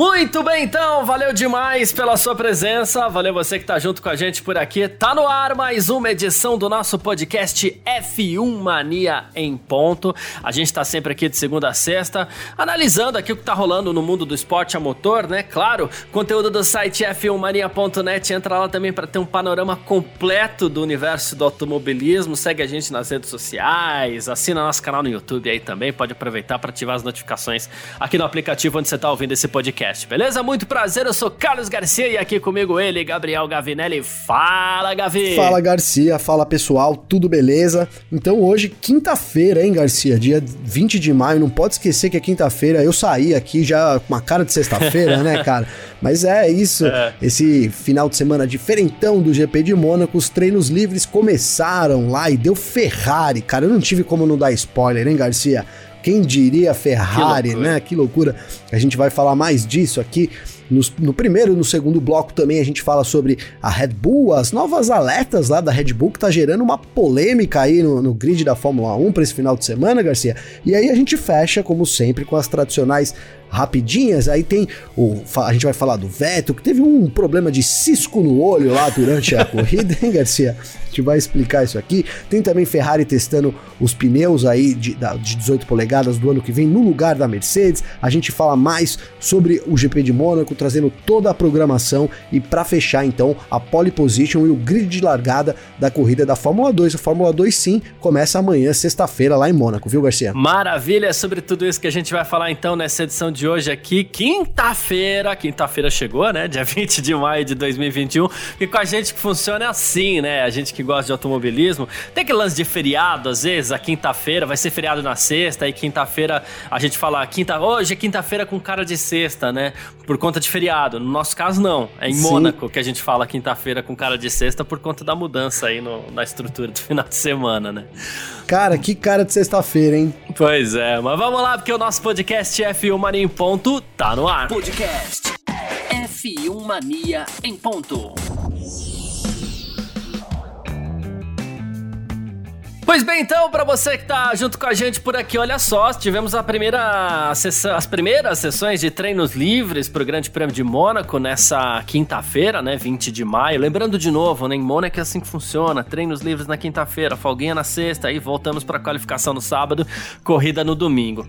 Muito bem, então, valeu demais pela sua presença, valeu você que tá junto com a gente por aqui. Tá no ar mais uma edição do nosso podcast F1 Mania em ponto. A gente tá sempre aqui de segunda a sexta, analisando aqui o que tá rolando no mundo do esporte a motor, né? Claro, conteúdo do site f1mania.net, entra lá também para ter um panorama completo do universo do automobilismo. Segue a gente nas redes sociais, assina nosso canal no YouTube aí também, pode aproveitar para ativar as notificações aqui no aplicativo onde você tá ouvindo esse podcast podcast, beleza? Muito prazer, eu sou Carlos Garcia e aqui comigo ele, Gabriel Gavinelli. Fala, Gavi! Fala, Garcia, fala pessoal, tudo beleza? Então hoje, quinta-feira, hein, Garcia? Dia 20 de maio, não pode esquecer que é quinta-feira. Eu saí aqui já com uma cara de sexta-feira, né, cara? Mas é isso, é. esse final de semana diferentão do GP de Mônaco, os treinos livres começaram lá e deu Ferrari, cara. Eu não tive como não dar spoiler, hein, Garcia? Quem diria Ferrari, que né? Que loucura. A gente vai falar mais disso aqui. No, no, primeiro e no segundo bloco também a gente fala sobre a Red Bull, as novas alertas lá da Red Bull que tá gerando uma polêmica aí no, no grid da Fórmula 1 para esse final de semana, Garcia. E aí a gente fecha, como sempre, com as tradicionais rapidinhas. Aí tem o. A gente vai falar do Vettel, que teve um problema de cisco no olho lá durante a corrida, hein, Garcia? A gente vai explicar isso aqui. Tem também Ferrari testando os pneus aí de, de 18 polegadas do ano que vem no lugar da Mercedes. A gente fala mais sobre o GP de Mônaco, trazendo toda a programação e para fechar então a pole position e o grid de largada da corrida da Fórmula 2. A Fórmula 2 sim começa amanhã, sexta-feira, lá em Mônaco, viu, Garcia? Maravilha, sobre tudo isso que a gente vai falar então nessa edição de de hoje aqui, quinta-feira. Quinta-feira chegou, né? Dia 20 de maio de 2021. E com a gente que funciona é assim, né? A gente que gosta de automobilismo. Tem aquele lance de feriado, às vezes, a quinta-feira, vai ser feriado na sexta, e quinta-feira a gente fala, quinta, hoje é quinta-feira com cara de sexta, né? Por conta de feriado. No nosso caso, não. É em Sim. Mônaco que a gente fala quinta-feira com cara de sexta por conta da mudança aí no, na estrutura do final de semana, né? Cara, que cara de sexta-feira, hein? Pois é, mas vamos lá, porque o nosso podcast F1 Mania em Ponto tá no ar. Podcast F1 Mania em Ponto. Pois bem, então, para você que tá junto com a gente por aqui, olha só, tivemos a primeira sessão, as primeiras sessões de treinos livres para o Grande Prêmio de Mônaco nessa quinta-feira, né, 20 de maio. Lembrando de novo, né, em Mônaco é assim que funciona, treinos livres na quinta-feira, folguinha na sexta, aí voltamos para qualificação no sábado, corrida no domingo.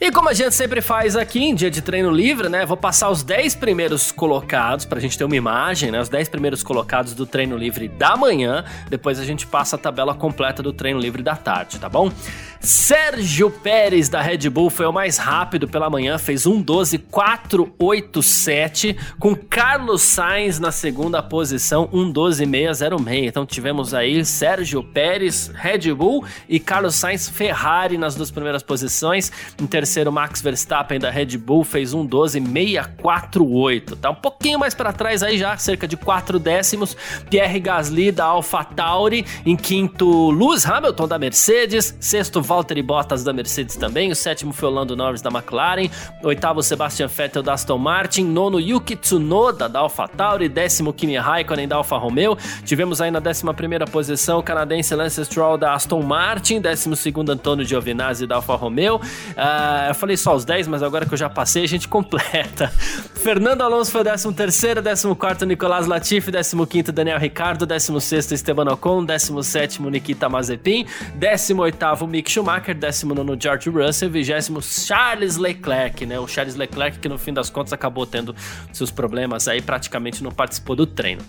E como a gente sempre faz aqui em dia de treino livre, né, vou passar os 10 primeiros colocados para a gente ter uma imagem, né, os 10 primeiros colocados do treino livre da manhã, depois a gente passa a tabela completa do treino livre da tarde, tá bom? Sérgio Pérez da Red Bull foi o mais rápido pela manhã, fez 1:12.487, com Carlos Sainz na segunda posição, 1:12.606. Então tivemos aí Sérgio Pérez, Red Bull e Carlos Sainz Ferrari nas duas primeiras posições. Em terceiro, Max Verstappen da Red Bull fez 1:12.648. Tá um pouquinho mais para trás aí já, cerca de 4 décimos. Pierre Gasly da AlphaTauri, em quinto, Lewis Hamilton da Mercedes, sexto Valtteri Bottas da Mercedes também, o sétimo foi o Lando Norris da McLaren, oitavo Sebastian Vettel da Aston Martin, nono Yuki Tsunoda da AlphaTauri, décimo Kimi Raikkonen da Alfa Romeo, tivemos aí na décima primeira posição o canadense Lance Stroll da Aston Martin, décimo segundo Antônio Giovinazzi da Alfa Romeo, uh, eu falei só os 10, mas agora que eu já passei a gente completa. Fernando Alonso foi o décimo terceiro, décimo quarto Nicolás Latifi, décimo quinto Daniel Ricciardo, décimo sexto Esteban Ocon, décimo sétimo Nikita Mazepin, décimo oitavo Mick Schumacher, Schumacher, 19 George Russell, 20 Charles Leclerc, né? O Charles Leclerc que no fim das contas acabou tendo seus problemas aí, praticamente não participou do treino.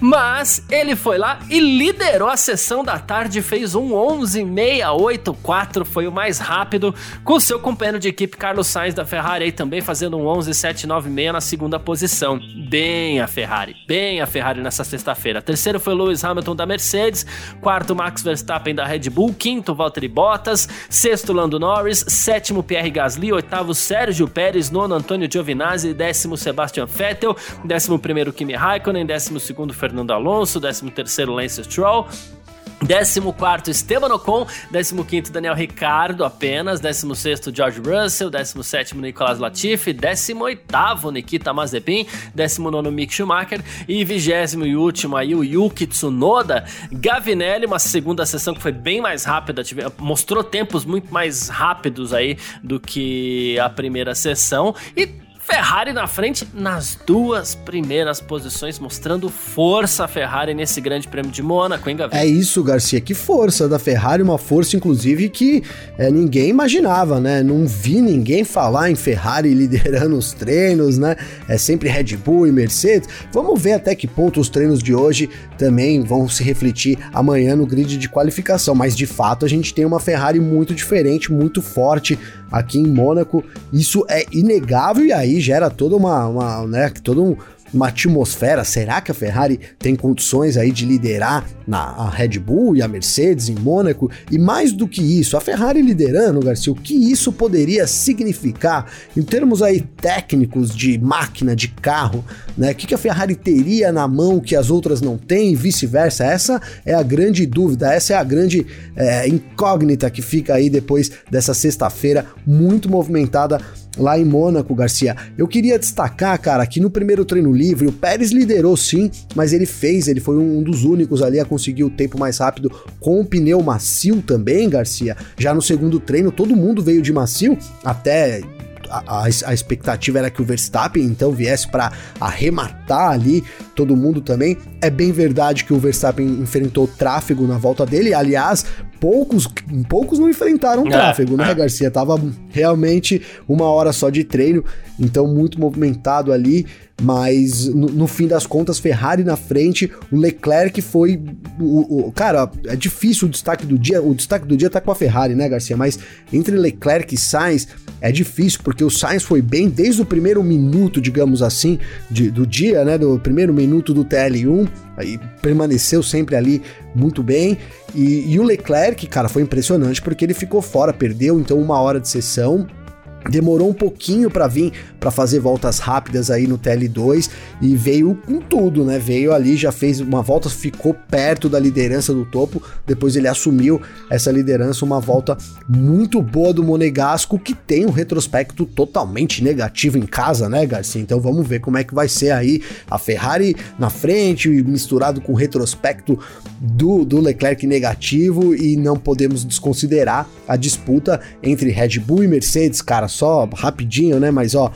Mas ele foi lá e liderou a sessão da tarde, fez um 11.684, foi o mais rápido, com seu companheiro de equipe Carlos Sainz da Ferrari aí também fazendo um 11.796 na segunda posição. Bem a Ferrari, bem a Ferrari nessa sexta-feira. Terceiro foi Lewis Hamilton da Mercedes, quarto Max Verstappen da Red Bull, quinto Valtteri Bottas, Bottas, sexto Lando Norris, sétimo Pierre Gasly, oitavo Sérgio Pérez, nono Antônio Giovinazzi, décimo Sebastian Vettel, décimo primeiro Kimi Raikkonen, décimo segundo Fernando Alonso, décimo terceiro Lance Stroll, 14 Esteban Ocon, 15 Daniel Ricardo apenas, 16 George Russell, 17 Nicolas Latifi, 18 Nikita Mazepin, 19 Mick Schumacher. E 20 e último aí o Yuki Tsunoda. Gavinelli, uma segunda sessão que foi bem mais rápida, mostrou tempos muito mais rápidos aí do que a primeira sessão. E Ferrari na frente nas duas primeiras posições, mostrando força a Ferrari nesse grande prêmio de Mônaco, hein, Gavi? É isso, Garcia, que força da Ferrari, uma força inclusive que é, ninguém imaginava, né? Não vi ninguém falar em Ferrari liderando os treinos, né? É sempre Red Bull e Mercedes. Vamos ver até que ponto os treinos de hoje também vão se refletir amanhã no grid de qualificação, mas de fato a gente tem uma Ferrari muito diferente, muito forte aqui em Mônaco. Isso é inegável e aí gera toda uma, uma né, todo um, uma atmosfera. Será que a Ferrari tem condições aí de liderar na a Red Bull e a Mercedes em Mônaco? E mais do que isso, a Ferrari liderando, Garcia, o que isso poderia significar em termos aí técnicos de máquina, de carro, né? O que, que a Ferrari teria na mão que as outras não têm e vice-versa? Essa é a grande dúvida, essa é a grande é, incógnita que fica aí depois dessa sexta-feira muito movimentada lá em Mônaco, Garcia. Eu queria destacar, cara, que no primeiro treino livre o Pérez liderou sim, mas ele fez, ele foi um dos únicos ali a conseguir o tempo mais rápido com o pneu macio também, Garcia. Já no segundo treino todo mundo veio de macio, até a, a, expectativa era que o Verstappen então viesse para arrematar ali todo mundo também. É bem verdade que o Verstappen enfrentou tráfego na volta dele, aliás, poucos, poucos não enfrentaram é, tráfego, né, é. Garcia? Tava realmente uma hora só de treino, então muito movimentado ali mas no, no, fim das contas, Ferrari na frente, o Leclerc foi. O, o, cara, é difícil o destaque do dia. O destaque do dia tá com a Ferrari, né, Garcia? Mas entre Leclerc e Sainz é difícil, porque o Sainz foi bem desde o primeiro minuto, digamos assim, de, do dia, né? Do primeiro minuto do TL1, aí permaneceu sempre ali muito bem. E, e o Leclerc, cara, foi impressionante porque ele ficou fora, perdeu então uma hora de sessão demorou um pouquinho para vir para fazer voltas rápidas aí no TL2 e veio com tudo, né? Veio ali, já fez uma volta, ficou perto da liderança do topo, depois ele assumiu essa liderança, uma volta muito boa do Monegasco, que tem um retrospecto totalmente negativo em casa, né, Garcia? Então vamos ver como é que vai ser aí a Ferrari na frente, misturado com o retrospecto do, do Leclerc negativo e não podemos desconsiderar a disputa entre Red Bull e Mercedes, cara, só rapidinho, né? Mas ó,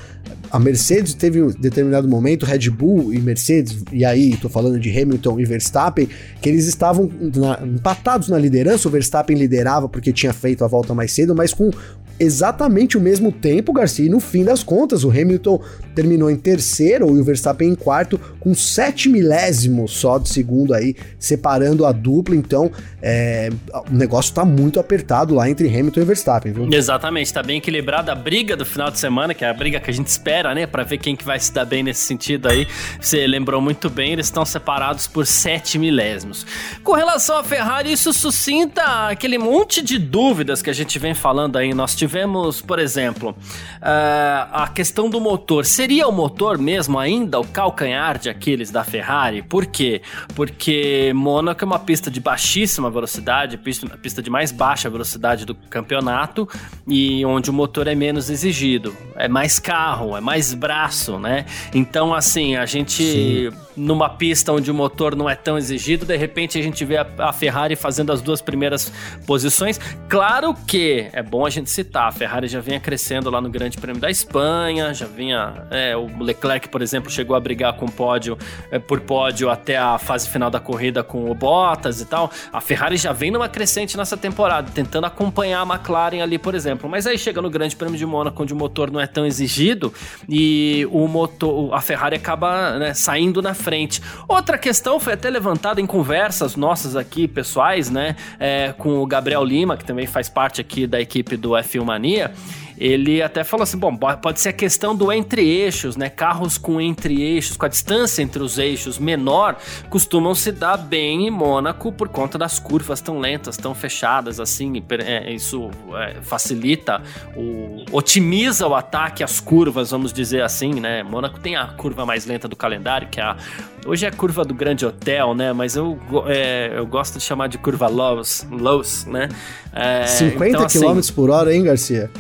a Mercedes teve um determinado momento, Red Bull e Mercedes, e aí tô falando de Hamilton e Verstappen, que eles estavam na, empatados na liderança. O Verstappen liderava porque tinha feito a volta mais cedo, mas com exatamente o mesmo tempo, Garcia. E no fim das contas, o Hamilton terminou em terceiro e o Verstappen em quarto, com sete milésimos só de segundo aí, separando a dupla. Então, é, o negócio tá muito apertado lá entre Hamilton e Verstappen, viu? Exatamente, tá bem equilibrada a briga do final de semana, que é a briga que a gente espera, né, para ver quem que vai se dar bem nesse sentido aí. Você lembrou muito bem, eles estão separados por sete milésimos. Com relação à Ferrari, isso suscita aquele monte de dúvidas que a gente vem falando aí. Nós tivemos, por exemplo, uh, a questão do motor. Seria o motor mesmo ainda o calcanhar de Aquiles da Ferrari? Por quê? Porque Mônaco é uma pista de baixíssima velocidade, pista, pista de mais baixa velocidade do campeonato e onde o motor é menos exigido. É mais carro, é mais braço, né? Então, assim, a gente Sim. Numa pista onde o motor não é tão exigido, de repente a gente vê a, a Ferrari fazendo as duas primeiras posições. Claro que é bom a gente citar a Ferrari já vinha crescendo lá no Grande Prêmio da Espanha, já vinha. É, o Leclerc, por exemplo, chegou a brigar com pódio é, por pódio até a fase final da corrida com o Bottas e tal. A Ferrari já vem numa crescente nessa temporada, tentando acompanhar a McLaren ali, por exemplo. Mas aí chega no Grande Prêmio de Mônaco, onde o motor não é tão exigido e o motor, a Ferrari acaba né, saindo na frente. Outra questão foi até levantada em conversas nossas aqui, pessoais, né? É, com o Gabriel Lima, que também faz parte aqui da equipe do F1 Mania ele até falou assim: bom, pode ser a questão do entre-eixos, né? Carros com entre-eixos, com a distância entre os eixos menor, costumam se dar bem em Mônaco por conta das curvas tão lentas, tão fechadas, assim. É, isso é, facilita, o, otimiza o ataque às curvas, vamos dizer assim, né? Mônaco tem a curva mais lenta do calendário, que é a. Hoje é a curva do Grande Hotel, né? Mas eu, é, eu gosto de chamar de curva Lows, Lows né? É, 50 então, km assim, por hora, hein, Garcia?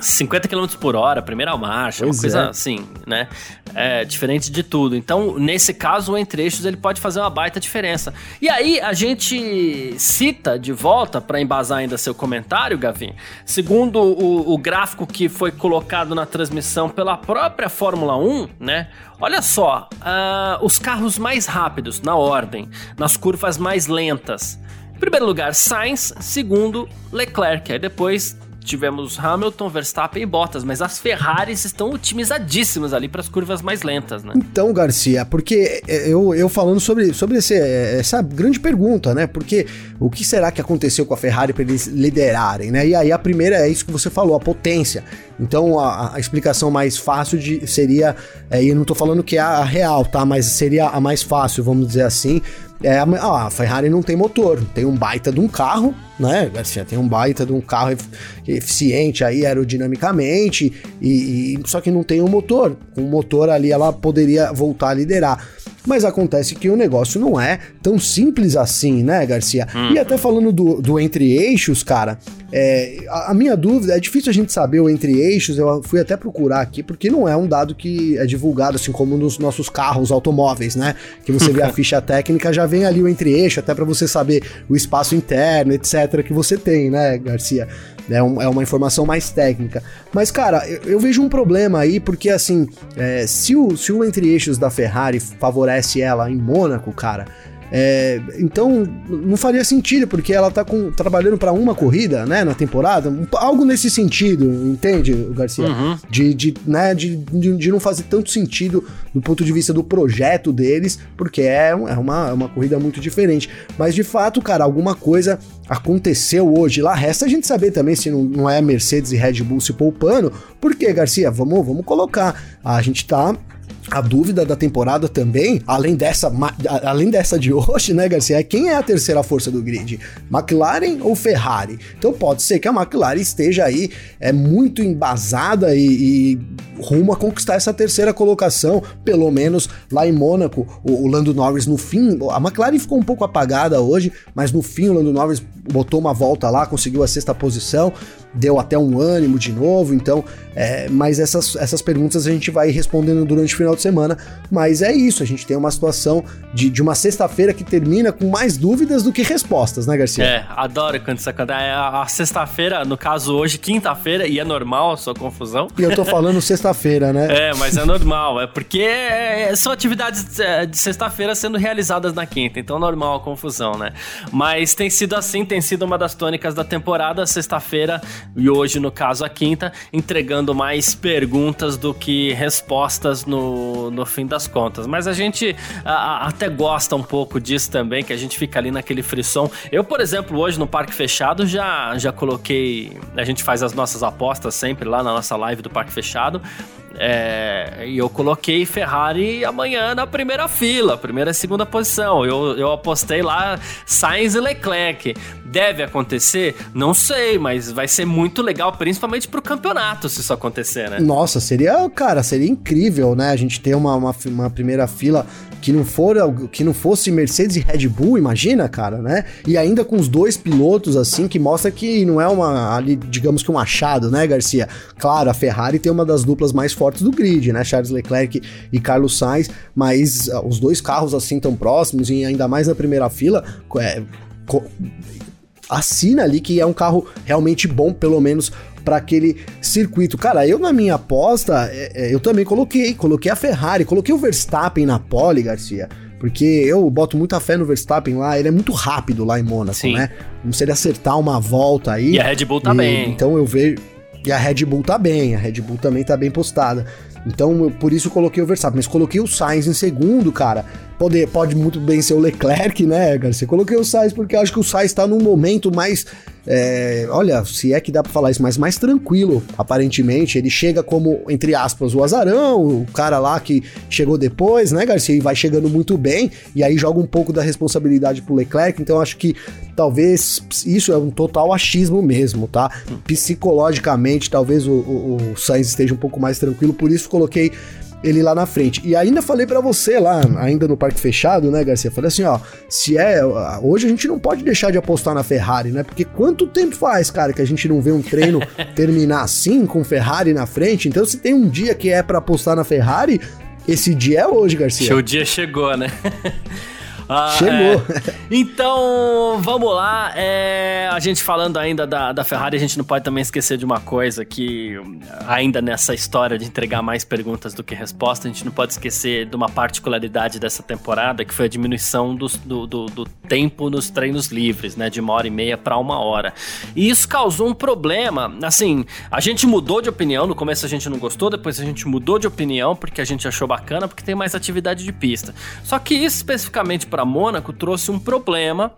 50 km por hora, primeira marcha, pois uma coisa é. assim, né? É, diferente de tudo. Então, nesse caso, o entre-eixos ele pode fazer uma baita diferença. E aí, a gente cita de volta, para embasar ainda seu comentário, Gavin, segundo o, o gráfico que foi colocado na transmissão pela própria Fórmula 1, né? Olha só, uh, os carros mais rápidos, na ordem, nas curvas mais lentas. Em primeiro lugar, Sainz. Segundo, Leclerc. Aí depois tivemos Hamilton, Verstappen e Bottas, mas as Ferraris estão otimizadíssimas ali para as curvas mais lentas, né? Então, Garcia, porque é, eu, eu falando sobre, sobre esse, é, essa grande pergunta, né? Porque o que será que aconteceu com a Ferrari para eles liderarem, né? E aí a primeira é isso que você falou, a potência. Então a, a explicação mais fácil de, seria, é, e eu não tô falando que é a real, tá? Mas seria a mais fácil, vamos dizer assim, é, a Ferrari não tem motor, tem um baita de um carro, né? Tem um baita de um carro eficiente aí aerodinamicamente, e, e só que não tem um motor. Com o motor ali ela poderia voltar a liderar. Mas acontece que o negócio não é tão simples assim, né, Garcia? Hum. E até falando do, do entre-eixos, cara, é, a, a, minha dúvida, é difícil a gente saber o entre-eixos, eu fui até procurar aqui, porque não é um dado que é divulgado, assim como nos nossos carros automóveis, né? Que você vê a ficha técnica, já vem ali o entre-eixo, até para você saber o espaço interno, etc., que você tem, né, Garcia? É, um, é uma informação mais técnica. Mas, cara, eu, eu vejo um problema aí, porque assim, é, se, o, se o entre-eixos da Ferrari favorece ela em Mônaco, cara é, então, não faria sentido, porque ela tá com, trabalhando para uma corrida, né, na temporada, algo nesse sentido, entende, Garcia? Uhum. De, de, né, de, de, de, não fazer tanto sentido do ponto de vista do projeto deles, porque é, é, uma, é uma corrida muito diferente. Mas, de fato, cara, alguma coisa aconteceu hoje. Lá resta a gente saber também se não, não é Mercedes e Red Bull se poupando, porque, Garcia, vamos, vamos colocar, a gente tá a dúvida da temporada também, além dessa, além dessa de hoje, né, Garcia, é quem é a terceira força do grid? McLaren ou Ferrari? Então pode ser que a McLaren esteja aí é muito embasada e, e rumo a conquistar essa terceira colocação, pelo menos lá em Mônaco. O, o Lando Norris no fim, a McLaren ficou um pouco apagada hoje, mas no fim o Lando Norris botou uma volta lá, conseguiu a sexta posição deu até um ânimo de novo, então, é, mas essas, essas perguntas a gente vai respondendo durante o final de semana, mas é isso, a gente tem uma situação de, de uma sexta-feira que termina com mais dúvidas do que respostas, né, Garcia? É, adoro quando isso acontece, é a, sexta-feira, no caso hoje, quinta-feira, e é normal a sua confusão. E eu tô falando sexta-feira, né? É, mas é normal, é porque é, são atividades é, de sexta-feira sendo realizadas na quinta, então normal a confusão, né? Mas tem sido assim, tem sido uma das tônicas da temporada, sexta-feira e hoje, no caso, a quinta, entregando mais perguntas do que respostas no, no fim das contas. Mas a gente a, a, até gosta um pouco disso também, que a gente fica ali naquele frisson. Eu, por exemplo, hoje no Parque Fechado já, já coloquei. A gente faz as nossas apostas sempre lá na nossa live do Parque Fechado. É, e eu coloquei Ferrari amanhã na primeira fila, primeira e segunda posição. Eu, eu apostei lá Sainz e Leclerc. Deve acontecer? Não sei, mas vai ser muito legal, principalmente pro campeonato, se isso acontecer, né? Nossa, seria, cara, seria incrível, né? A gente ter uma, uma, uma primeira fila que não for que não fosse Mercedes e Red Bull, imagina, cara, né? E ainda com os dois pilotos assim que mostra que não é uma ali, digamos que um achado, né, Garcia? Claro, a Ferrari tem uma das duplas mais fortes do grid, né? Charles Leclerc e Carlos Sainz, mas uh, os dois carros assim tão próximos e ainda mais na primeira fila, é, assina ali que é um carro realmente bom, pelo menos para aquele circuito. Cara, eu na minha aposta, é, é, eu também coloquei, coloquei a Ferrari, coloquei o Verstappen na pole, Garcia. Porque eu boto muita fé no Verstappen lá, ele é muito rápido lá em Mônaco, Sim. né? Não seria acertar uma volta aí. E a Red Bull tá e, bem. Então eu vejo. E a Red Bull tá bem, a Red Bull também tá bem postada. Então, eu, por isso eu coloquei o Verstappen. Mas coloquei o Sainz em segundo, cara. Pode, pode muito bem ser o Leclerc, né, Garcia? Coloquei o Sainz porque eu acho que o Sainz tá num momento mais. É, olha, se é que dá pra falar isso, mas mais tranquilo, aparentemente. Ele chega como, entre aspas, o azarão, o cara lá que chegou depois, né, Garcia? E vai chegando muito bem, e aí joga um pouco da responsabilidade pro Leclerc. Então, acho que talvez isso é um total achismo mesmo, tá? Psicologicamente, talvez o, o, o Sainz esteja um pouco mais tranquilo, por isso coloquei ele lá na frente. E ainda falei para você lá, ainda no parque fechado, né, Garcia? Falei assim, ó, se é, hoje a gente não pode deixar de apostar na Ferrari, né? Porque quanto tempo faz, cara, que a gente não vê um treino terminar assim com Ferrari na frente? Então, se tem um dia que é para apostar na Ferrari, esse dia é hoje, Garcia. O dia chegou, né? Ah, Chegou. É. Então, vamos lá. É, a gente falando ainda da, da Ferrari, a gente não pode também esquecer de uma coisa que, ainda nessa história de entregar mais perguntas do que respostas, a gente não pode esquecer de uma particularidade dessa temporada, que foi a diminuição do, do, do, do tempo nos treinos livres, né? De uma hora e meia para uma hora. E isso causou um problema. Assim, a gente mudou de opinião. No começo a gente não gostou, depois a gente mudou de opinião porque a gente achou bacana, porque tem mais atividade de pista. Só que isso especificamente para para Mônaco trouxe um problema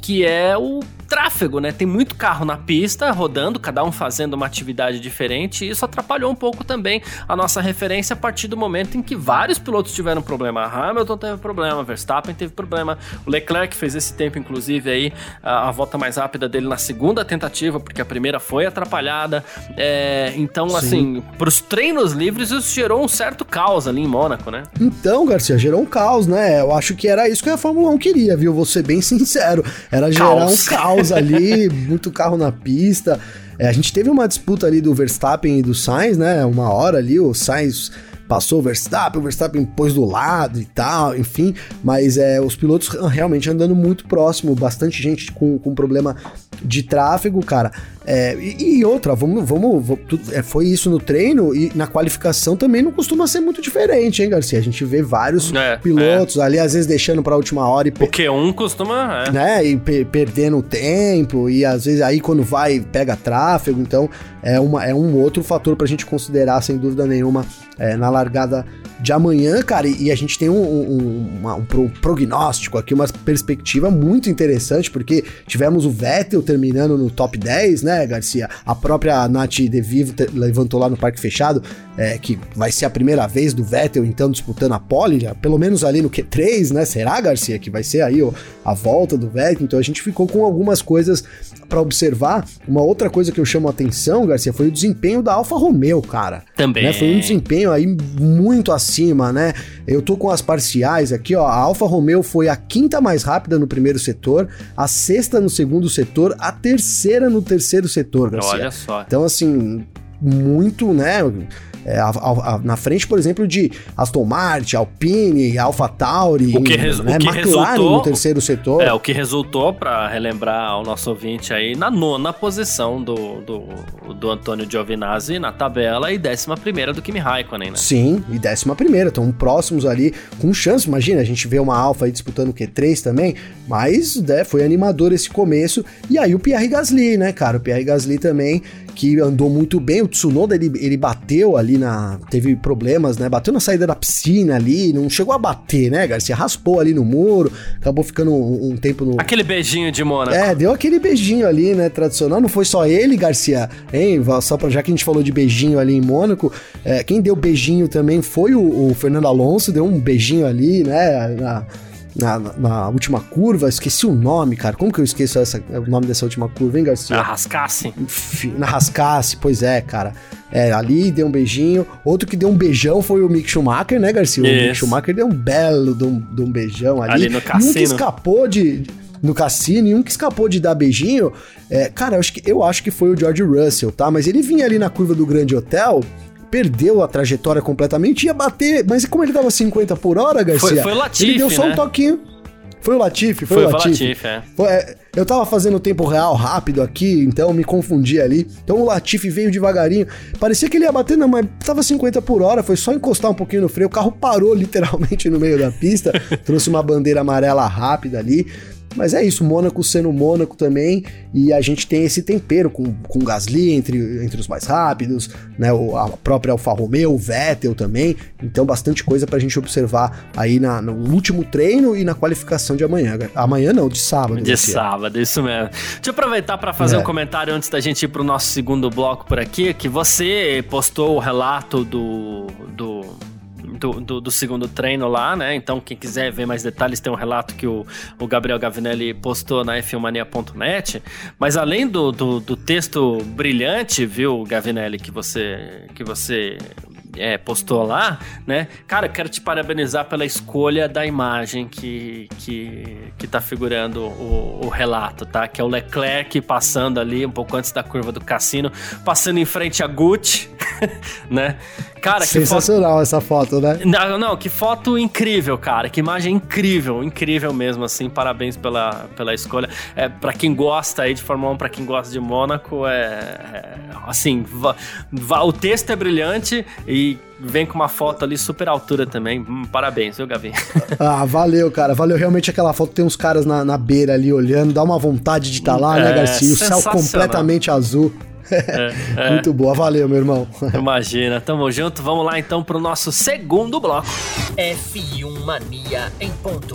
que é o tráfego, né? Tem muito carro na pista rodando, cada um fazendo uma atividade diferente, e isso atrapalhou um pouco também a nossa referência a partir do momento em que vários pilotos tiveram problema. Hamilton teve problema, Verstappen teve problema, o Leclerc fez esse tempo, inclusive, aí, a, a volta mais rápida dele na segunda tentativa, porque a primeira foi atrapalhada. É, então, Sim. assim, para os treinos livres, isso gerou um certo caos ali em Mônaco, né? Então, Garcia, gerou um caos, né? Eu acho que era isso que a Fórmula 1 queria, viu? Vou ser bem sincero. Era gerar caos. um caos caos ali, muito carro na pista. É, a gente teve uma disputa ali do Verstappen e do Sainz, né? Uma hora ali, o Sainz passou o Verstappen, o Verstappen pôs do lado e tal, enfim, mas é, os pilotos realmente andando muito próximo, bastante gente com, com problema de tráfego, cara. É, e, e, outra, vamos, vamos, vamos é, foi isso no treino e na qualificação também não costuma ser muito diferente, hein, Garcia? A gente vê vários é, pilotos é. ali, às vezes deixando pra última hora e. O que um costuma. É. Né, e pe perdendo tempo, e às vezes aí quando vai, pega tráfego, então é, uma, é um outro fator pra gente considerar, sem dúvida nenhuma, é, na largada de amanhã, cara, e a gente tem um, um, uma, um, prognóstico aqui, uma perspectiva muito interessante, porque tivemos o Vettel terminando no top 10, né, Garcia? A própria Nath De Vivo levantou lá no Parque Fechado, é, que vai ser a primeira vez do Vettel, então, disputando a pole, pelo menos ali no Q3, né? Será, Garcia, que vai ser aí ó, a volta do Vettel? Então a gente ficou com algumas coisas para observar. Uma outra coisa que eu chamo a atenção, Garcia, foi o desempenho da Alfa Romeo, cara. Também. Né? Foi um desempenho aí muito acima, né? Eu tô com as parciais aqui, ó. A Alfa Romeo foi a quinta mais rápida no primeiro setor, a sexta no segundo setor, a terceira no terceiro setor, Garcia. Olha só. Então, assim, muito, né? É, a, a, a, na frente, por exemplo, de Aston Martin, Alpine, Alpha Tauri, o que, res, né, o que McLaren resultou, no terceiro setor. É, o que resultou, para relembrar ao nosso ouvinte aí, na nona posição do, do, do Antônio Giovinazzi na tabela e décima primeira do Kimi Raikkonen, né? Sim, e décima primeira, estão próximos ali, com chance, imagina, a gente vê uma Alfa aí disputando o Q3 também, mas né, foi animador esse começo, e aí o Pierre Gasly, né, cara, o Pierre Gasly também, que andou muito bem, o Tsunoda, ele, ele bateu ali na. Teve problemas, né? Bateu na saída da piscina ali, não chegou a bater, né, Garcia? Raspou ali no muro, acabou ficando um, um tempo no. Aquele beijinho de Mônaco. É, deu aquele beijinho ali, né? Tradicional. Não foi só ele, Garcia, hein? Só pra, já que a gente falou de beijinho ali em Mônaco, é, quem deu beijinho também foi o, o, Fernando Alonso, deu um beijinho ali, né? Na, na, na, última curva, esqueci o nome, cara. Como que eu esqueço essa, o nome dessa última curva, hein, Garcia? Na Rascasse. Na Rascasse, pois é, cara. É, ali deu um beijinho. Outro que deu um beijão foi o Mick Schumacher, né, Garcia? O Isso. Mick Schumacher deu um belo de um, de um beijão ali. Ali no cassino. Que escapou de no cassino e um que escapou de dar beijinho, é, cara, eu acho, que, eu acho que foi o George Russell, tá? Mas ele vinha ali na curva do Grande Hotel, perdeu a trajetória completamente, ia bater, mas como ele dava 50 por hora, Garcia? Foi, foi o Latifi, Ele deu só né? um toquinho. Foi o Latifi, foi, foi o Latifi. Latifi é. Foi, é, eu tava fazendo tempo real rápido aqui, então me confundi ali. Então o Latifi veio devagarinho. Parecia que ele ia bater, não, mas tava 50 por hora, foi só encostar um pouquinho no freio. O carro parou literalmente no meio da pista, trouxe uma bandeira amarela rápida ali. Mas é isso, Mônaco sendo Mônaco também, e a gente tem esse tempero com, com Gasly entre, entre os mais rápidos, né? O, a própria Alfa Romeo, o Vettel também. Então, bastante coisa pra gente observar aí na, no último treino e na qualificação de amanhã. Amanhã não, de sábado. De sábado, isso mesmo. Deixa eu aproveitar para fazer é. um comentário antes da gente ir pro nosso segundo bloco por aqui, que você postou o relato do. do do, do, do, segundo treino lá, né? Então, quem quiser ver mais detalhes, tem um relato que o, o Gabriel Gavinelli postou na f1mania.net. Mas além do, do, do, texto brilhante, viu, Gavinelli, que você, que você é, postou lá, né? Cara, quero te parabenizar pela escolha da imagem que, que, que tá figurando o, o relato, tá? Que é o Leclerc passando ali um pouco antes da curva do cassino, passando em frente a Gucci, né? Cara, Sensacional foto... essa foto, né? Não, não, que foto incrível, cara. Que imagem incrível, incrível mesmo, assim. Parabéns pela, pela escolha. É, para quem gosta aí de Fórmula 1, pra quem gosta de Mônaco, é, é assim, o texto é brilhante e vem com uma foto ali super altura também. Hum, parabéns, viu, Gavi? ah, valeu, cara. Valeu realmente aquela foto. Tem uns caras na, na beira ali olhando. Dá uma vontade de estar tá lá, né, é, né, Garcia? O céu completamente azul. É, é. Muito boa, valeu, meu irmão. Imagina, tamo junto. Vamos lá então pro nosso segundo bloco. F1 Mania em ponto.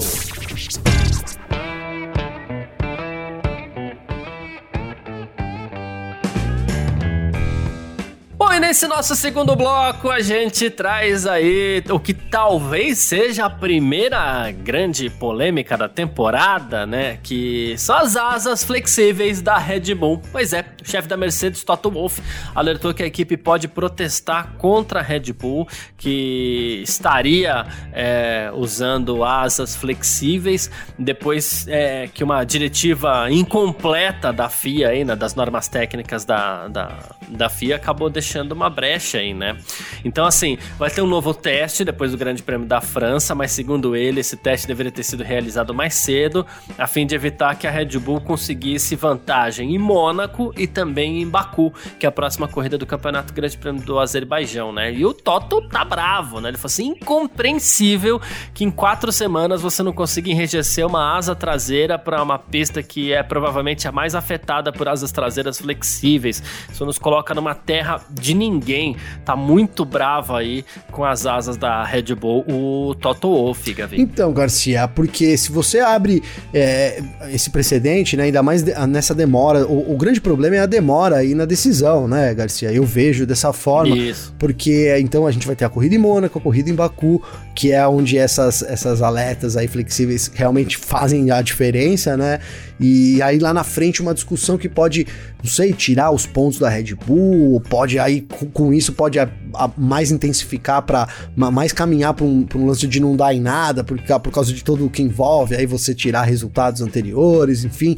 E nesse nosso segundo bloco a gente traz aí o que talvez seja a primeira grande polêmica da temporada, né? Que são as asas flexíveis da Red Bull. Pois é, o chefe da Mercedes, Toto Wolff, alertou que a equipe pode protestar contra a Red Bull, que estaria é, usando asas flexíveis depois é, que uma diretiva incompleta da FIA, aí, né, das normas técnicas da, da, da FIA, acabou deixando deixando uma brecha aí, né? Então, assim, vai ter um novo teste depois do Grande Prêmio da França, mas segundo ele, esse teste deveria ter sido realizado mais cedo, a fim de evitar que a Red Bull conseguisse vantagem em Mônaco e também em Baku, que é a próxima corrida do Campeonato Grande Prêmio do Azerbaijão, né? E o Toto tá bravo, né? Ele falou assim: incompreensível que em quatro semanas você não consiga enrijecer uma asa traseira para uma pista que é provavelmente a mais afetada por asas traseiras flexíveis. Isso nos coloca numa terra de ninguém. Tá muito bravo aí com as asas da Red Bull, o Toto Wolff, Gavi. Então, Garcia, porque se você abre é, esse precedente, né, ainda mais nessa demora, o, o, grande problema é a demora aí na decisão, né, Garcia? Eu vejo dessa forma. Isso. Porque então a gente vai ter a corrida em Mônaco, a corrida em Baku, que é onde essas, essas aletas aí flexíveis realmente fazem a diferença, né? E aí lá na frente uma discussão que pode, não sei, tirar os pontos da Red Bull, pode aí com, isso pode a, a mais intensificar para mais caminhar para um, um, lance de não dar em nada, por, por causa de tudo o que envolve, aí você tirar resultados anteriores, enfim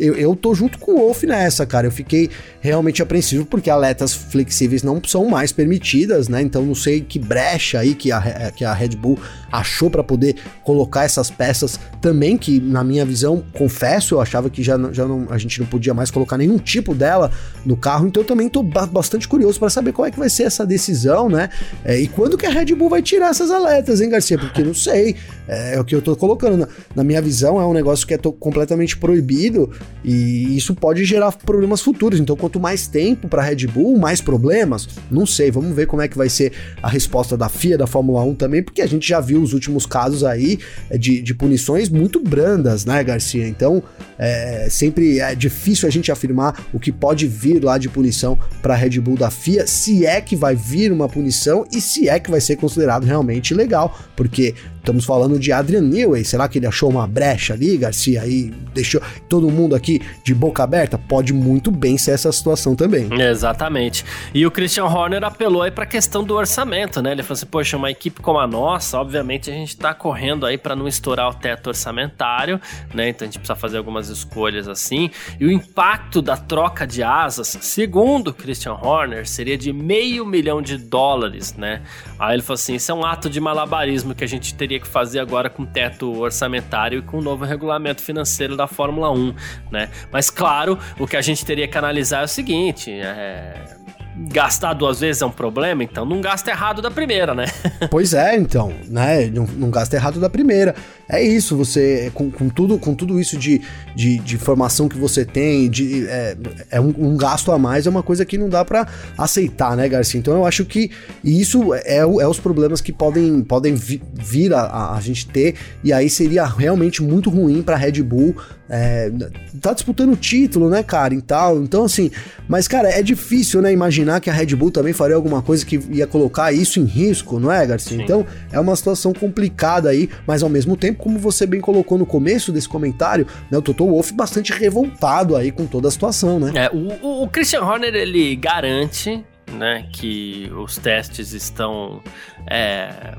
eu, eu tô junto com o Wolf nessa, cara. Eu fiquei realmente apreensivo porque aletas flexíveis não são mais permitidas, né? Então não sei que brecha aí que a, que a Red Bull achou para poder colocar essas peças também, que na minha visão, confesso, eu achava que já, já não, a gente não podia mais colocar nenhum tipo dela no carro, então eu também tô bastante curioso para saber qual é que vai ser essa decisão, né? É, e quando que a Red Bull vai tirar essas aletas, hein, Garcia? Porque não sei, é, é o que eu tô colocando. Na, na minha visão, é um negócio que é completamente proibido e isso pode gerar problemas futuros. Então, quanto mais tempo para Red Bull, mais problemas. Não sei, vamos ver como é que vai ser a resposta da FIA, da Fórmula 1 também, porque a gente já viu os últimos casos aí é, de, de punições muito brandas, né, Garcia? Então, é, sempre é difícil a gente afirmar o que pode vir lá de punição para Red Bull da FIA, se é que vai vir uma punição e se é que vai ser considerado realmente legal, porque Estamos falando de Adrian Newey. Será que ele achou uma brecha ali, Garcia? E deixou todo mundo aqui de boca aberta? Pode muito bem ser essa situação também. Exatamente. E o Christian Horner apelou aí para a questão do orçamento, né? Ele falou assim: poxa, uma equipe como a nossa, obviamente a gente está correndo aí para não estourar o teto orçamentário, né? Então a gente precisa fazer algumas escolhas assim. E o impacto da troca de asas, segundo o Christian Horner, seria de meio milhão de dólares, né? Aí ele falou assim: isso é um ato de malabarismo que a gente teria que fazer agora com teto orçamentário e com o novo regulamento financeiro da Fórmula 1, né? Mas claro, o que a gente teria que analisar é o seguinte, é gastar duas vezes é um problema, então não gasta errado da primeira, né? pois é, então, né? Não, não gasta errado da primeira. É isso, você, com, com tudo, com tudo isso de, de, de informação que você tem, de, é, é um, um, gasto a mais, é uma coisa que não dá para aceitar, né, Garcia? Então eu acho que isso é, é os problemas que podem, podem vir a, a gente ter, e aí seria realmente muito ruim para Red Bull é, tá disputando o título, né, cara, e tal. Então, assim, mas, cara, é difícil, né, imaginar que a Red Bull também faria alguma coisa que ia colocar isso em risco, não é, Garcia? Sim. Então, é uma situação complicada aí, mas ao mesmo tempo, como você bem colocou no começo desse comentário, né, o Toto Wolff bastante revoltado aí com toda a situação, né? É, o, o Christian Horner, ele garante né, que os testes estão, é,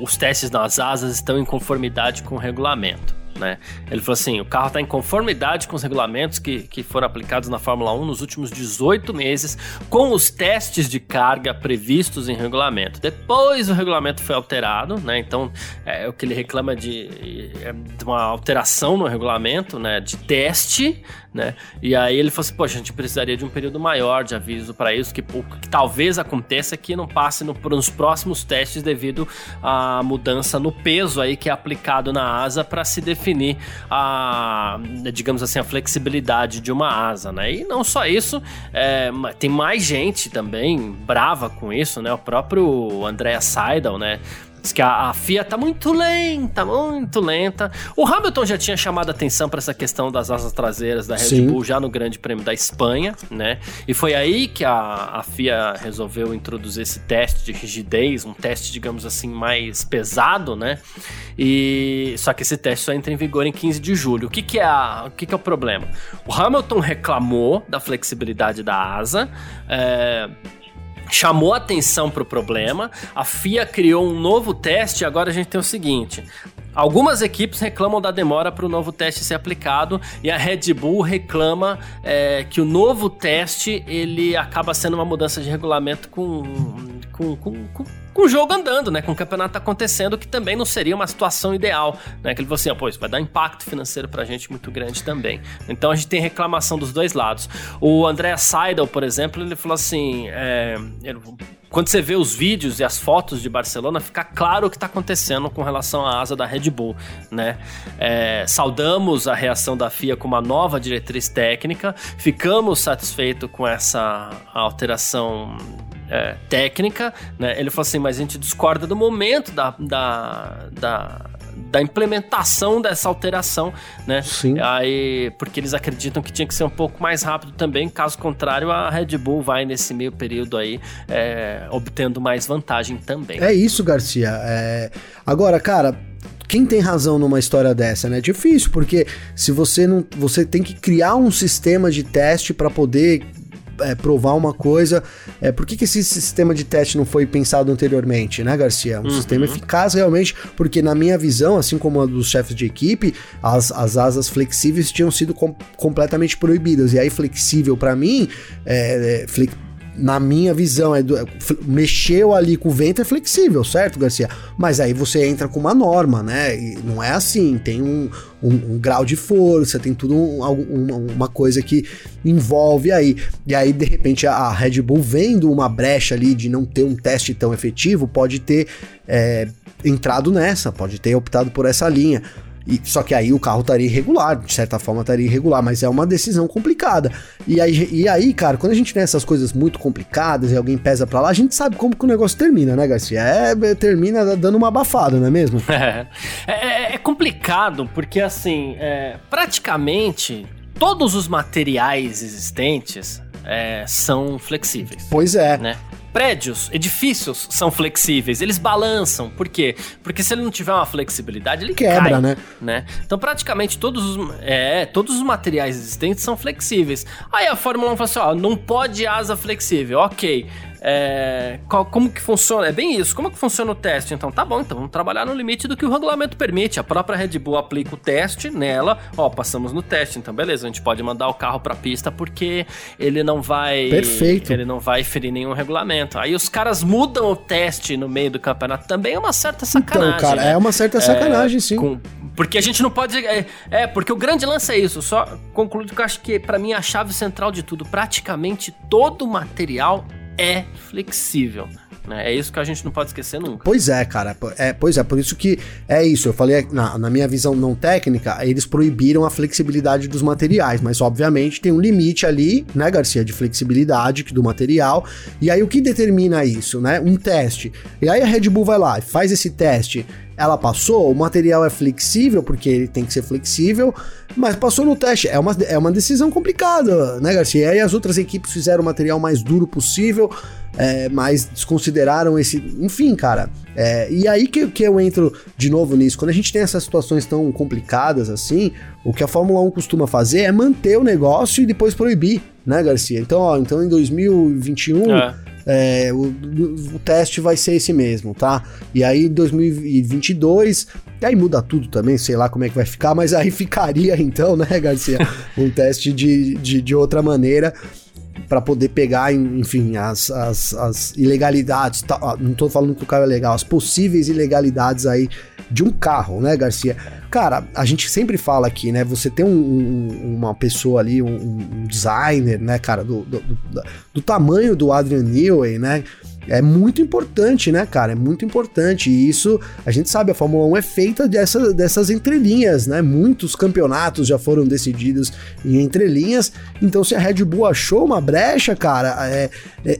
os testes nas asas estão em conformidade com o regulamento né? Ele falou assim: o carro está em conformidade com os regulamentos que, que foram aplicados na Fórmula 1 nos últimos 18 meses, com os testes de carga previstos em regulamento. Depois o regulamento foi alterado, né? Então é, o que ele reclama de, é de uma alteração no regulamento, né? De teste, né? E aí ele falou assim: poxa, a gente precisaria de um período maior de aviso para isso, que, que, talvez aconteça que não passe no, nos próximos testes devido à mudança no peso aí que é aplicado na asa para se definir a, digamos assim, a flexibilidade de uma asa, né? E não só isso, é, tem mais gente também brava com isso, né? O próprio Andrea Seidel, né? Diz que a, a FIA tá muito lenta, muito lenta. O Hamilton já tinha chamado a atenção para essa questão das asas traseiras da Red Sim. Bull já no Grande Prêmio da Espanha, né? E foi aí que a, a FIA resolveu introduzir esse teste de rigidez, um teste, digamos assim, mais pesado, né? E só que esse teste só entra em vigor em 15 de julho. O que, que é a, o que, que é o problema? O Hamilton reclamou da flexibilidade da asa. É, chamou atenção para o problema, a FIA criou um novo teste agora a gente tem o seguinte: Algumas equipes reclamam da demora para o novo teste ser aplicado e a Red Bull reclama é, que o novo teste ele acaba sendo uma mudança de regulamento com, com, com, com com o jogo andando, né? Com o campeonato acontecendo, que também não seria uma situação ideal, né? Que ele falou assim, ah, pô, isso vai dar impacto financeiro pra gente muito grande também. Então a gente tem reclamação dos dois lados. O André Seidel, por exemplo, ele falou assim, é, ele, quando você vê os vídeos e as fotos de Barcelona, fica claro o que está acontecendo com relação à asa da Red Bull, né? É, saudamos a reação da FIA com uma nova diretriz técnica, ficamos satisfeitos com essa alteração é, técnica, né? Ele falou assim, mas a gente discorda do momento da, da, da, da implementação dessa alteração, né? Sim. Aí, porque eles acreditam que tinha que ser um pouco mais rápido também, caso contrário, a Red Bull vai nesse meio período aí é, obtendo mais vantagem também. É isso, Garcia. É... Agora, cara, quem tem razão numa história dessa, né? É difícil, porque se você não. Você tem que criar um sistema de teste para poder é, provar uma coisa. É, por que, que esse sistema de teste não foi pensado anteriormente, né, Garcia? Um uhum. sistema eficaz realmente, porque na minha visão, assim como a dos chefes de equipe, as, as asas flexíveis tinham sido com, completamente proibidas. E aí, flexível para mim, é, é na minha visão, é do, mexeu ali com o vento é flexível, certo, Garcia? Mas aí você entra com uma norma, né? E não é assim, tem um, um, um grau de força, tem tudo um, uma, uma coisa que envolve aí. E aí, de repente, a Red Bull vendo uma brecha ali de não ter um teste tão efetivo, pode ter é, entrado nessa, pode ter optado por essa linha. E, só que aí o carro estaria irregular, de certa forma estaria irregular, mas é uma decisão complicada. E aí, e aí, cara, quando a gente tem essas coisas muito complicadas e alguém pesa pra lá, a gente sabe como que o negócio termina, né, Garcia? É, termina dando uma abafada, não é mesmo? É, é, é complicado, porque assim, é, praticamente todos os materiais existentes é, são flexíveis. Pois é. Né? Prédios, edifícios são flexíveis, eles balançam. Por quê? Porque se ele não tiver uma flexibilidade, ele quebra, cai, né? né? Então, praticamente todos os, é, todos os materiais existentes são flexíveis. Aí a Fórmula 1 fala assim: ó, não pode asa flexível. Ok. É, qual, como que funciona? É bem isso. Como que funciona o teste? Então, tá bom, então vamos trabalhar no limite do que o regulamento permite. A própria Red Bull aplica o teste nela. Ó, passamos no teste, então beleza, a gente pode mandar o carro pra pista porque ele não vai. Perfeito. Ele não vai ferir nenhum regulamento. Aí os caras mudam o teste no meio do campeonato. Também é uma certa então, sacanagem. Então, cara, né? é uma certa sacanagem, é, sim. Com, porque a gente não pode. É, é, porque o grande lance é isso. Só concluindo que eu acho que, para mim, a chave central de tudo, praticamente todo o material é flexível. Né? É isso que a gente não pode esquecer nunca. Pois é, cara. É, pois é, por isso que é isso. Eu falei, na, na minha visão não técnica, eles proibiram a flexibilidade dos materiais, mas obviamente tem um limite ali, né, Garcia, de flexibilidade do material. E aí o que determina isso, né? Um teste. E aí a Red Bull vai lá, faz esse teste ela passou, o material é flexível, porque ele tem que ser flexível, mas passou no teste. É uma, é uma decisão complicada, né, Garcia? E aí as outras equipes fizeram o material mais duro possível, é, mas desconsideraram esse. Enfim, cara. É, e aí que, que eu entro de novo nisso. Quando a gente tem essas situações tão complicadas assim, o que a Fórmula 1 costuma fazer é manter o negócio e depois proibir, né, Garcia? Então, ó, então em 2021. É é, o, o, teste vai ser esse mesmo, tá? E aí 2022, e aí muda tudo também, sei lá como é que vai ficar, mas aí ficaria então, né, Garcia, um teste de, de, de outra maneira para poder pegar, enfim, as, as, as ilegalidades, tá, não tô falando que o carro é legal, as possíveis ilegalidades aí de um carro, né, Garcia? Cara, a gente sempre fala aqui, né? Você tem um, um, uma pessoa ali, um, um, designer, né, cara, do, do, do, do tamanho do Adrian Newey, né? É muito importante, né, cara? É muito importante. E isso, a gente sabe, a Fórmula 1 é feita dessa, dessas entrelinhas, né? Muitos campeonatos já foram decididos em entrelinhas. Então, se a Red Bull achou uma brecha, cara, é,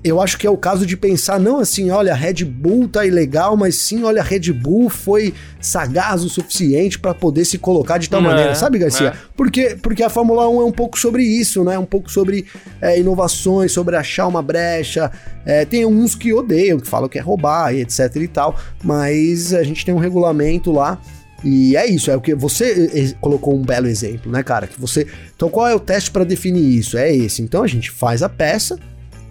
eu acho que é o caso de pensar, não assim, olha, a Red Bull tá ilegal, mas sim, olha, a Red Bull foi sagaz o suficiente para poder se colocar de tal é, maneira, sabe, Garcia? É. Porque, porque a Fórmula 1 é um pouco sobre isso, né? Um pouco sobre é, inovações, sobre achar uma brecha. É, tem uns que odeiam, que falam que é roubar e etc e tal, mas a gente tem um regulamento lá e é isso, é o que você colocou um belo exemplo, né, cara? Que você. Então, qual é o teste para definir isso? É esse. Então a gente faz a peça,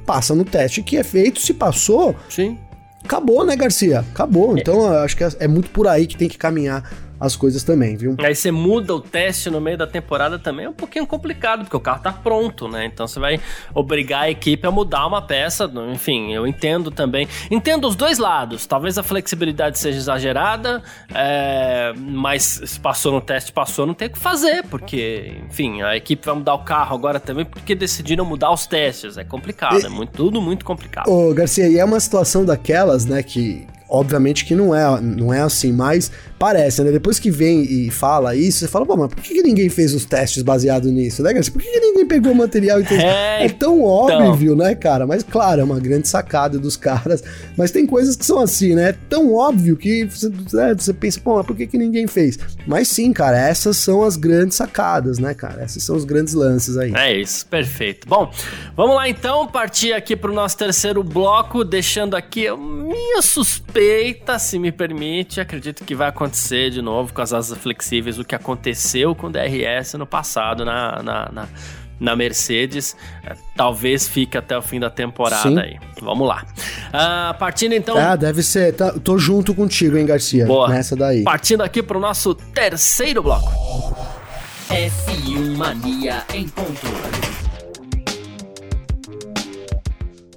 passa no teste que é feito, se passou. Sim. Acabou, né, Garcia? Acabou. É. Então, acho que é muito por aí que tem que caminhar as coisas também, viu? Aí você muda o teste no meio da temporada também é um pouquinho complicado, porque o carro tá pronto, né? Então você vai obrigar a equipe a mudar uma peça. Enfim, eu entendo também. Entendo os dois lados. Talvez a flexibilidade seja exagerada, é... mas se passou no teste, passou, não tem o que fazer, porque, enfim, a equipe vai mudar o carro agora também porque decidiram mudar os testes. É complicado, e... é muito, tudo muito complicado. Ô, Garcia, e é uma situação daquelas, né, que obviamente que não é, não é assim, mas parece, né? Depois que vem e fala isso, você fala, pô, mas por que, que ninguém fez os testes baseados nisso, né, Por que, que ninguém pegou o material e É, é tão então. óbvio, então... né, cara? Mas claro, é uma grande sacada dos caras, mas tem coisas que são assim, né? É tão óbvio que você, né, você pensa, pô, mas por que, que ninguém fez? Mas sim, cara, essas são as grandes sacadas, né, cara? Esses são os grandes lances aí. É isso, perfeito. Bom, vamos lá então, partir aqui pro nosso terceiro bloco, deixando aqui a minha suspeita suspeita, se me permite, acredito que vai acontecer de novo com as asas flexíveis o que aconteceu com o DRS no passado na, na, na, na Mercedes. É, talvez fique até o fim da temporada Sim. aí. Vamos lá. Uh, partindo então. Ah, deve ser. Tá, tô junto contigo, hein, Garcia? Boa. Nessa daí. Partindo aqui pro nosso terceiro bloco. F1 Mania em ponto.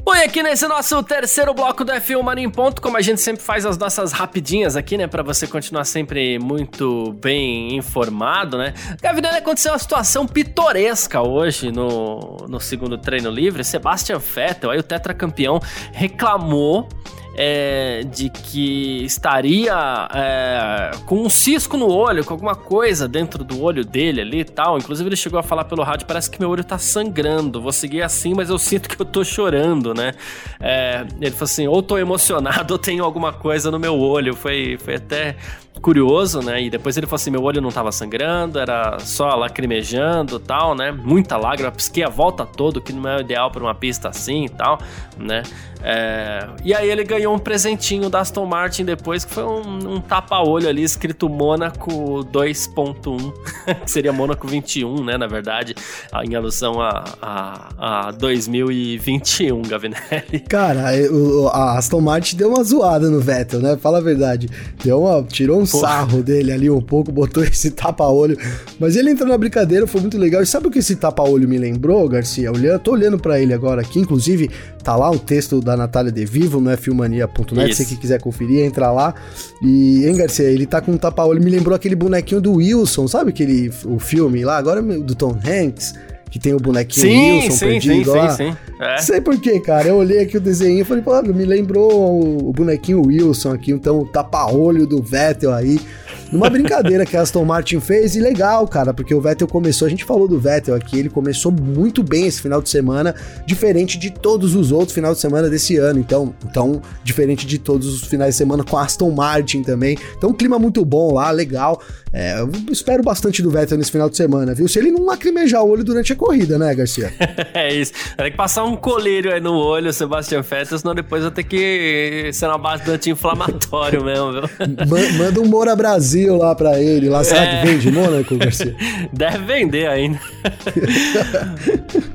Bom, e aqui nesse nosso terceiro bloco do F1 Mania em Ponto, como a gente sempre faz as nossas rapidinhas aqui, né, para você continuar sempre muito bem informado, né? Gavinelli aconteceu uma situação pitoresca hoje no, no segundo treino livre. Sebastian Vettel, aí o tetracampeão, reclamou é, de que estaria é, com um cisco no olho, com alguma coisa dentro do olho dele ali e tal. Inclusive, ele chegou a falar pelo rádio: parece que meu olho tá sangrando. Vou seguir assim, mas eu sinto que eu tô chorando, né? É, ele falou assim: ou tô emocionado ou tenho alguma coisa no meu olho. Foi, foi até curioso, né? E depois ele falou assim: meu olho não tava sangrando, era só lacrimejando tal, né? Muita lágrima, pisquei a volta toda, que não é o ideal para uma pista assim e tal, né? É... E aí ele ganhou um presentinho da Aston Martin depois, que foi um, um tapa-olho ali escrito Mônaco 2.1, que seria Mônaco 21, né? Na verdade, em alusão a, a, a 2021, Gavinelli. Cara, a Aston Martin deu uma zoada no Vettel, né? Fala a verdade. Deu uma. Tirou um um sarro dele ali um pouco, botou esse tapa-olho. Mas ele entrou na brincadeira, foi muito legal. E sabe o que esse tapa-olho me lembrou, Garcia? Olhando, tô olhando para ele agora aqui, inclusive tá lá um texto da Natália De Vivo no filmania.net, se você quiser conferir, entra lá. E, hein, Garcia, ele tá com um tapa-olho, me lembrou aquele bonequinho do Wilson, sabe aquele o filme lá, agora do Tom Hanks que tem o bonequinho sim, Wilson sim, perdido sim, lá. Sim, sim, é. Sei por quê, cara. Eu olhei aqui o desenho e falei, pô, me lembrou o bonequinho Wilson aqui, então o tapa-olho do Vettel aí. Numa brincadeira que a Aston Martin fez, e legal, cara, porque o Vettel começou, a gente falou do Vettel aqui, ele começou muito bem esse final de semana, diferente de todos os outros finais de semana desse ano, então, então diferente de todos os finais de semana com a Aston Martin também. Então, um clima muito bom lá, legal. É, eu espero bastante do Vettel nesse final de semana, viu? Se ele não lacrimejar o olho durante a corrida, né, Garcia? é isso. Tem que passar um colírio aí no olho, Sebastian Vettel, senão depois vai ter que ser uma base do anti-inflamatório mesmo, viu? Manda um Moura Brasil lá pra ele. Lá, será é... que vende Mônaco, Garcia? Deve vender ainda.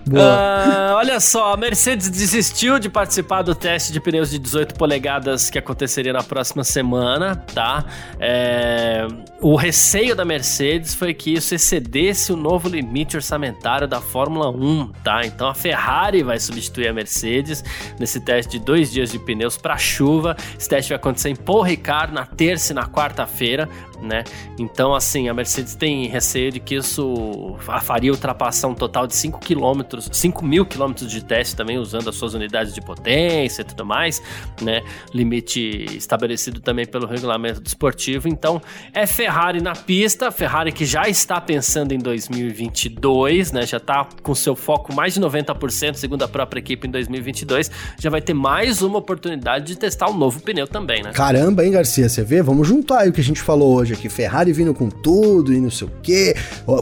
uh, olha só, a Mercedes desistiu de participar do teste de pneus de 18 polegadas que aconteceria na próxima semana, tá? É... O receio da Mercedes foi que isso excedesse o novo limite orçamentário da Fórmula 1, tá? Então a Ferrari vai substituir a Mercedes nesse teste de dois dias de pneus para chuva. Esse teste vai acontecer em Paul Ricard na terça e na quarta-feira né? Então, assim, a Mercedes tem receio de que isso faria ultrapassar um total de 5 km, 5 mil quilômetros de teste também, usando as suas unidades de potência e tudo mais, né? Limite estabelecido também pelo regulamento desportivo. Então, é Ferrari na pista, Ferrari que já está pensando em 2022, né? Já está com seu foco mais de 90%, segundo a própria equipe, em 2022. Já vai ter mais uma oportunidade de testar um novo pneu também, né? Caramba, hein, Garcia? Você vê? Vamos juntar aí o que a gente falou hoje aqui, Ferrari vindo com tudo e não sei o que.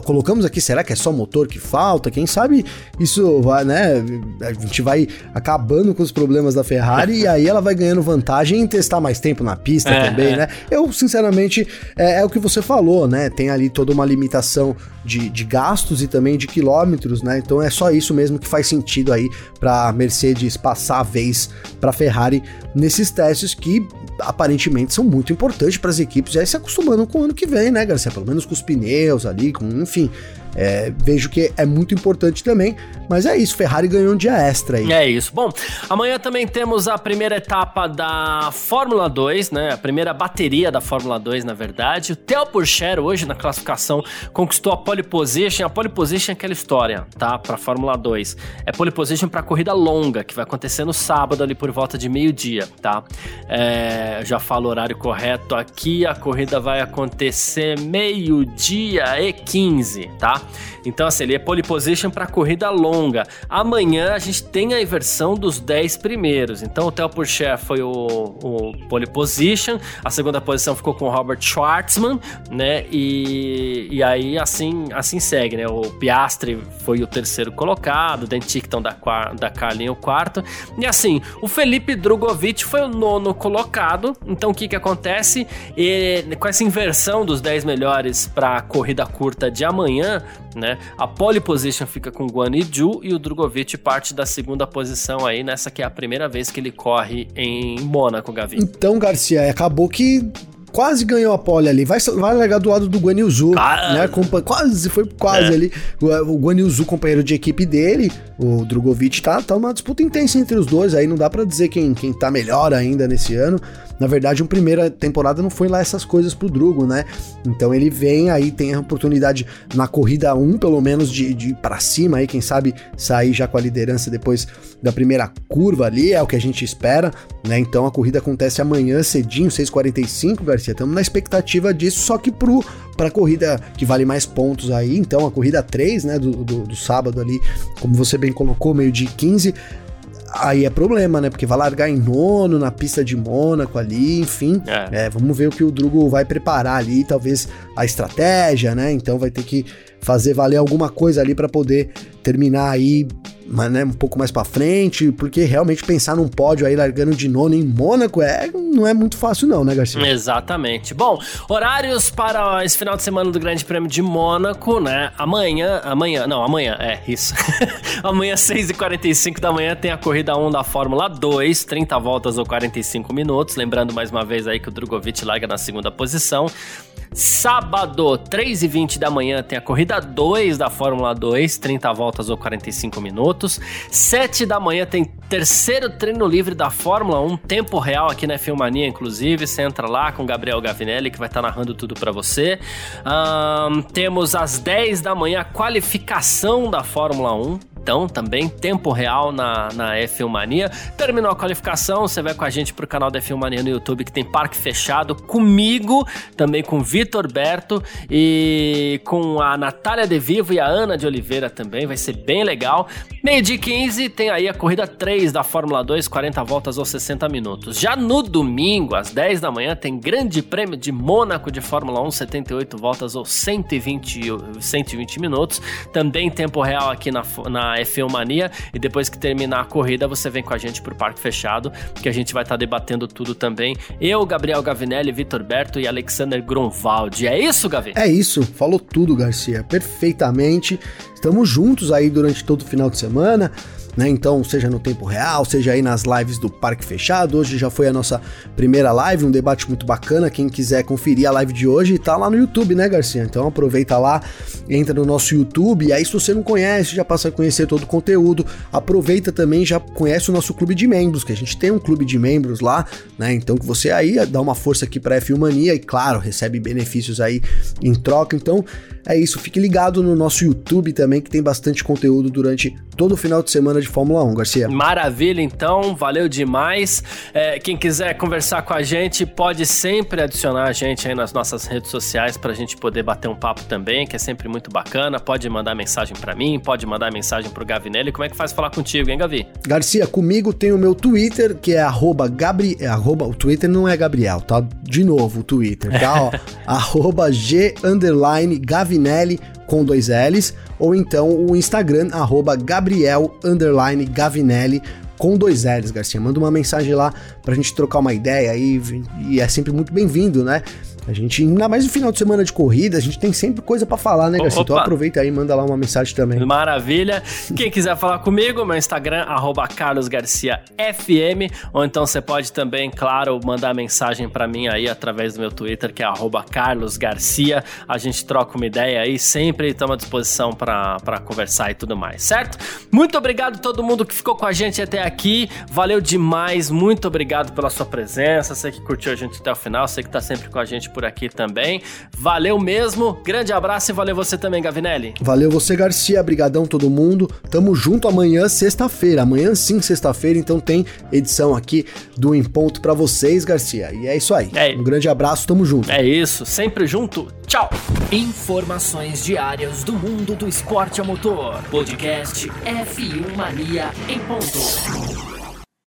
Colocamos aqui, será que é só motor que falta? Quem sabe isso vai, né? A gente vai acabando com os problemas da Ferrari e aí ela vai ganhando vantagem em testar mais tempo na pista é, também, é. né? Eu, sinceramente, é, é, o que você falou, né? Tem ali toda uma limitação de, de gastos e também de quilômetros, né? Então é só isso mesmo que faz sentido aí para Mercedes passar a vez para Ferrari nesses testes que aparentemente são muito importantes para as equipes já se acostumando com o ano que vem, né, Garcia? Pelo menos com os pneus ali, com, enfim, é, vejo que é muito importante também, mas é isso, Ferrari ganhou um dia extra aí. É isso. Bom, amanhã também temos a primeira etapa da Fórmula 2, né? A primeira bateria da Fórmula 2, na verdade. O Theo Pourchaire hoje na classificação conquistou a pole position. A pole position é aquela história, tá? Para Fórmula 2. É pole position para corrida longa, que vai acontecer no sábado ali por volta de meio-dia, tá? É, já falo o horário correto aqui. A corrida vai acontecer meio-dia e 15, tá? Então, assim, ele é pole position para corrida longa. Amanhã a gente tem a inversão dos 10 primeiros. Então, o Theo Pourchaire foi o, o pole position, a segunda posição ficou com o Robert Schwartzman, né? E, e aí, assim, assim segue, né? O Piastri foi o terceiro colocado, o Denticton da, da Carlin o quarto. E assim, o Felipe Drogovic foi o nono colocado. Então, o que que acontece? E, com essa inversão dos 10 melhores para a corrida curta de amanhã, né? A pole position fica com o Guan Yu e o Drogovic parte da segunda posição aí, nessa que é a primeira vez que ele corre em Mônaco, Gavi. Então, Garcia, acabou que quase ganhou a pole ali. Vai, vai largar do lado do Guan Yu né? Compa quase, foi quase é. ali. O, o Guan Yu companheiro de equipe dele, o Drogovic, tá, tá uma disputa intensa entre os dois. Aí não dá para dizer quem, quem tá melhor ainda nesse ano. Na verdade, uma primeira temporada não foi lá essas coisas pro Drugo, né? Então ele vem aí, tem a oportunidade na corrida 1, pelo menos, de, de ir pra cima aí, quem sabe sair já com a liderança depois da primeira curva ali, é o que a gente espera, né? Então a corrida acontece amanhã cedinho, 6h45, Garcia. Estamos na expectativa disso, só que pro para a corrida que vale mais pontos aí, então a corrida 3, né, do, do, do sábado ali, como você bem colocou, meio de 15, aí é problema, né? Porque vai largar em nono na pista de Mônaco ali, enfim. É. É, vamos ver o que o Drugo vai preparar ali, talvez a estratégia, né? Então vai ter que fazer valer alguma coisa ali para poder terminar aí mas né, um pouco mais para frente, porque realmente pensar num pódio aí largando de nono em Mônaco é, não é muito fácil não, né, Garcia? Exatamente. Bom, horários para esse final de semana do Grande Prêmio de Mônaco, né? Amanhã, amanhã, não, amanhã, é, isso. amanhã, 6h45 da manhã, tem a corrida 1 da Fórmula 2, 30 voltas ou 45 minutos. Lembrando mais uma vez aí que o Drogovic larga na segunda posição. Sábado, 3h20 da manhã, tem a corrida 2 da Fórmula 2, 30 voltas ou 45 minutos. Minutos. 7 da manhã tem terceiro treino livre da Fórmula 1, tempo real aqui na Filmania, inclusive. Você entra lá com Gabriel Gavinelli, que vai estar tá narrando tudo para você. Um, temos às 10 da manhã a qualificação da Fórmula 1 então, também tempo real na, na F1 Mania. Terminou a qualificação, você vai com a gente pro canal da F1 Mania no YouTube, que tem parque fechado, comigo, também com Vitor Berto e com a Natália De Vivo e a Ana de Oliveira também, vai ser bem legal. Meio dia 15 tem aí a corrida 3 da Fórmula 2, 40 voltas ou 60 minutos. Já no domingo, às 10 da manhã, tem Grande Prêmio de Mônaco de Fórmula 1, 78 voltas ou 120, 120 minutos. Também tempo real aqui na, na F1 Mania. E depois que terminar a corrida, você vem com a gente pro Parque Fechado, que a gente vai estar tá debatendo tudo também. Eu, Gabriel Gavinelli, Vitor Berto e Alexander Grunwald. É isso, Gavi? É isso, falou tudo, Garcia, perfeitamente. Estamos juntos aí durante todo o final de semana né? Então, seja no tempo real, seja aí nas lives do Parque Fechado. Hoje já foi a nossa primeira live, um debate muito bacana. Quem quiser conferir a live de hoje, tá lá no YouTube, né, Garcia? Então aproveita lá, entra no nosso YouTube. E aí, se você não conhece, já passa a conhecer todo o conteúdo. Aproveita também, já conhece o nosso clube de membros, que a gente tem um clube de membros lá, né? Então que você aí dá uma força aqui pra F1 Mania e, claro, recebe benefícios aí em troca. Então, é isso, fique ligado no nosso YouTube também, que tem bastante conteúdo durante todo o final de semana de Fórmula 1, Garcia. Maravilha, então, valeu demais. É, quem quiser conversar com a gente, pode sempre adicionar a gente aí nas nossas redes sociais para a gente poder bater um papo também, que é sempre muito bacana. Pode mandar mensagem para mim, pode mandar mensagem pro Gavinelli. Como é que faz falar contigo, hein, Gavi? Garcia, comigo tem o meu Twitter, que é arroba Gabri... É, arroba... O Twitter não é Gabriel, tá? De novo, o Twitter, tá? Ó, arroba G underline Gavinelli com dois L's, ou então o Instagram, arroba Gabriel Gavinelli com dois L's, Garcia. Manda uma mensagem lá pra gente trocar uma ideia aí, e é sempre muito bem-vindo, né? A gente, ainda mais no final de semana de corrida, a gente tem sempre coisa para falar, né, Garcia? Então aproveita aí e manda lá uma mensagem também. Maravilha. Quem quiser falar comigo, meu Instagram, arroba carlosgarciafm, ou então você pode também, claro, mandar mensagem para mim aí através do meu Twitter, que é arroba carlosgarcia. A gente troca uma ideia aí, sempre estamos à disposição para conversar e tudo mais, certo? Muito obrigado a todo mundo que ficou com a gente até aqui. Valeu demais, muito obrigado pela sua presença. Você que curtiu a gente até o final, você que tá sempre com a gente por por aqui também. Valeu mesmo, grande abraço e valeu você também, Gavinelli. Valeu você, Garcia, brigadão todo mundo. Tamo junto amanhã, sexta-feira. Amanhã sim, sexta-feira, então tem edição aqui do Em Ponto pra vocês, Garcia. E é isso aí. É. Um grande abraço, tamo junto. É isso, sempre junto. Tchau. Informações diárias do mundo do esporte a motor. Podcast F1 Mania em ponto.